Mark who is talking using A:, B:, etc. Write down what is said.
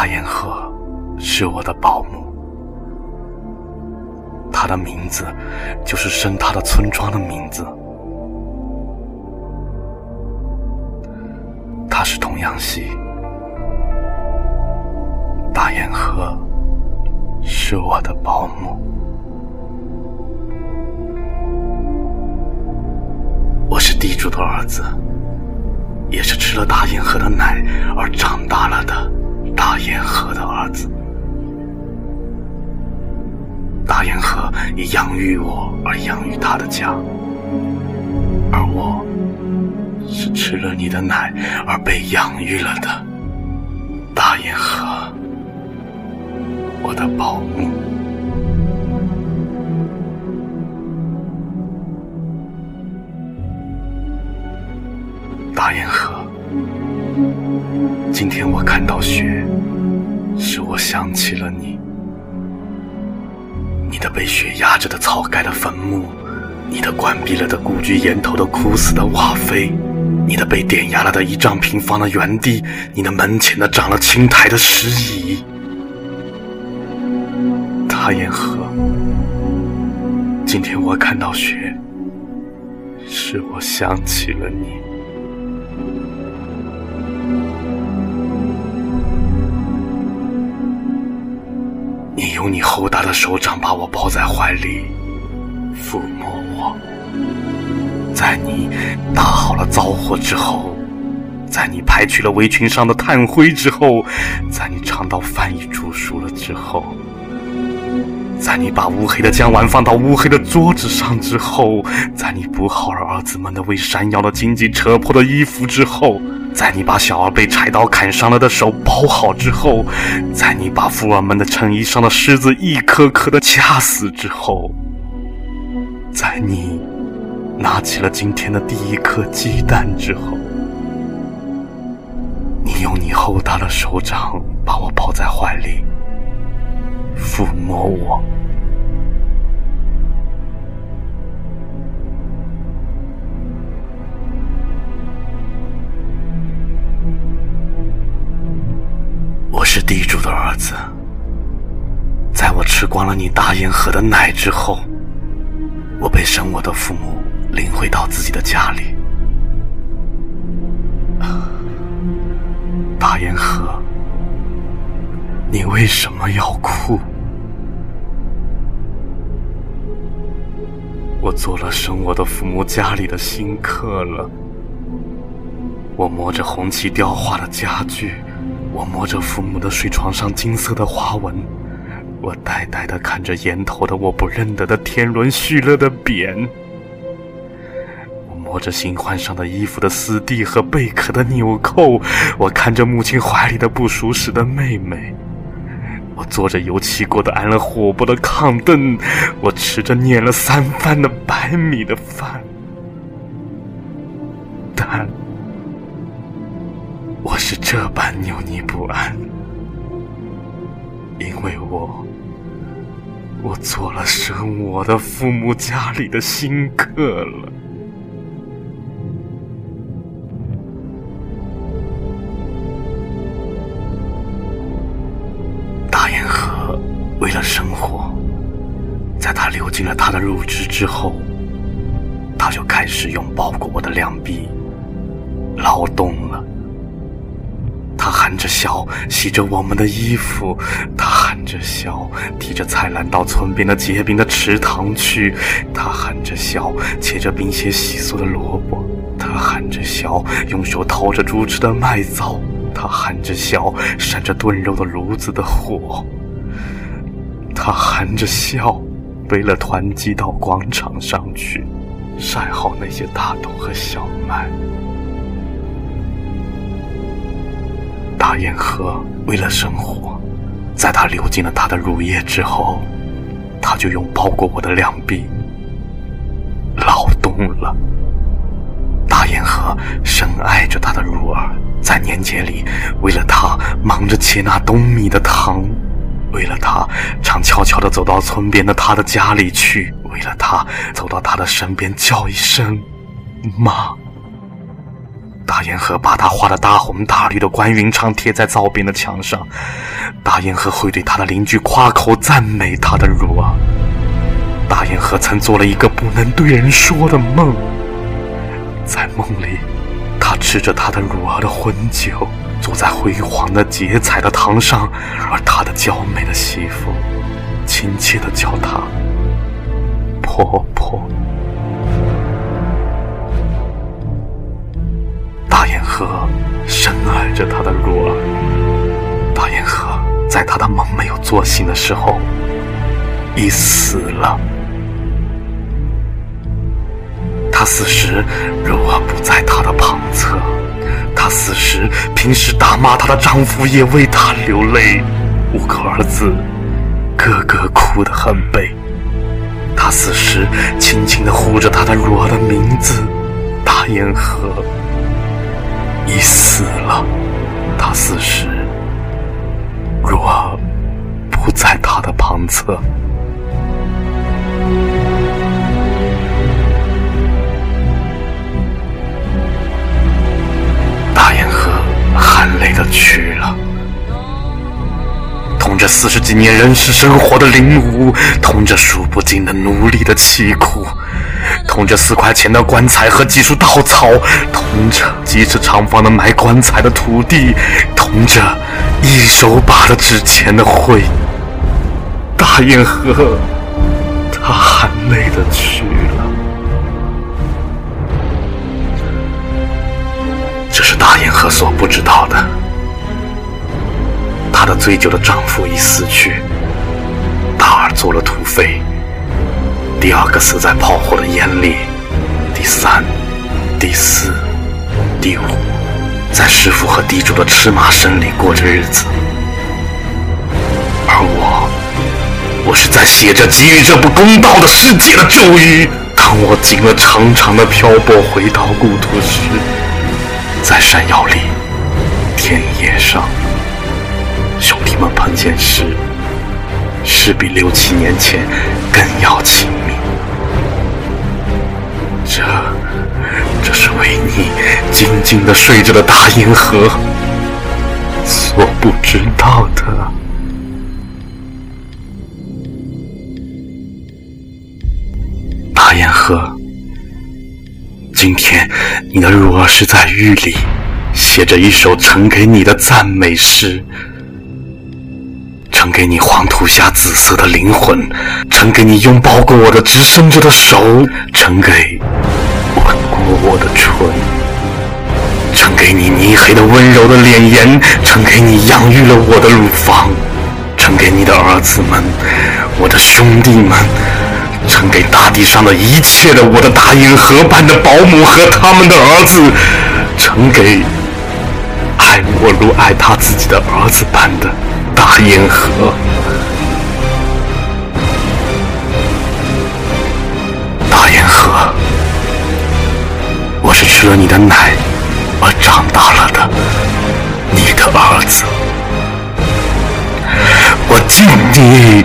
A: 大堰河是我的保姆，他的名字就是生他的村庄的名字。他是童养媳，大堰河是我的保姆。我是地主的儿子，也是吃了大堰河的奶而长大了的大堰河的儿子。大堰河以养育我而养育他的家，而我。是吃了你的奶而被养育了的大堰河，我的保姆。大堰河，今天我看到雪，使我想起了你。你的被雪压着的草盖的坟墓，你的关闭了的故居檐头的枯死的瓦扉。你的被点压了的一丈平方的原地，你的门前的长了青苔的石椅，大堰河。今天我看到雪，使我想起了你。用你厚大的手掌把我抱在怀里，抚摸我。在你打好了灶火之后，在你拍去了围裙上的炭灰之后，在你尝到饭已煮熟了之后，在你把乌黑的姜丸放到乌黑的桌子上之后，在你补好了儿子们的为山腰的荆棘扯破的衣服之后，在你把小儿被柴刀砍伤了的手包好之后，在你把富儿们的衬衣上的虱子一颗颗的掐死之后，在你。拿起了今天的第一颗鸡蛋之后，你用你厚大的手掌把我抱在怀里，抚摸我。是地主的儿子，在我吃光了你大堰河的奶之后，我被生我的父母。领回到自己的家里，大堰河，你为什么要哭？我做了生我的父母家里的新客了。我摸着红漆雕花的家具，我摸着父母的睡床上金色的花纹，我呆呆的看着檐头的我不认得的天伦叙乐的匾。我摸着新换上的衣服的丝蒂和贝壳的纽扣，我看着母亲怀里的不熟识的妹妹。我坐着油漆过的安了火锅的炕凳，我吃着碾了三番的白米的饭。但我是这般扭捏不安，因为我我做了生我的父母家里的新客了。大雁河为了生活，在他流尽了他的乳汁之后，他就开始用包裹我的两臂劳动了。他含着笑洗着我们的衣服，他含着笑提着菜篮到村边的结冰的池塘去，他含着笑切着冰些稀疏的萝卜，他含着笑用手掏着猪吃的麦枣，他含着笑扇着炖肉的炉子的火。他含着笑，背了团鸡到广场上去，晒好那些大豆和小麦。大堰河为了生活，在他流尽了他的乳液之后，他就用包裹我的两臂劳动了。大堰河深爱着他的乳儿，在年节里，为了他忙着切那冬米的糖。为了他，常悄悄地走到村边的他的家里去；为了他，走到他的身边叫一声“妈”。大堰河把他画的大红大绿的关云长贴在灶边的墙上，大堰河会对他的邻居夸口赞美他的乳儿。大堰河曾做了一个不能对人说的梦，在梦里，他吃着他的乳儿的婚酒，坐在辉煌的结彩的堂上，而他的娇美的媳妇亲切地叫他婆婆。河深爱着他的若儿。大堰河在他的梦没有做醒的时候，已死了。他死时，若儿不在他的旁侧。他死时，平时打骂他的丈夫也为他流泪。五个儿子，个个哭得很悲。他死时，轻轻地呼着他的若儿的名字，大堰河。已死了。他死时，若不在他的旁侧。大堰河含泪的去了，同着四十几年人世生活的领悟，同着数不尽的奴隶的凄苦。同着四块钱的棺材和几束稻草，同着几尺长方的埋棺材的土地，同着一手把的纸钱的灰。大堰河，他含泪的去了。这是大堰河所不知道的，她的醉酒的丈夫已死去，大儿做了土匪。第二个死在炮火的眼里，第三、第四、第五，在师傅和地主的吃马声里过着日子。而我，我是在写着给予这不公道的世界的咒语。当我经了长长的漂泊回到故土时，在山腰里、田野上，兄弟们碰见时，是比六七年前更要亲。这，这是为你静静的睡着的大堰河所不知道的。大堰河，今天你的乳儿是在狱里写着一首呈给你的赞美诗，呈给你黄土下紫色的灵魂，呈给你拥抱过我的直伸着的手，呈给。吻过我的唇，呈给你泥黑的温柔的脸颜，呈给你养育了我的乳房，呈给你的儿子们，我的兄弟们，呈给大地上的一切的我的大堰河般的保姆和他们的儿子，呈给爱我如爱他自己的儿子般的大堰河。是吃了你的奶我长大了的你的儿子，我敬你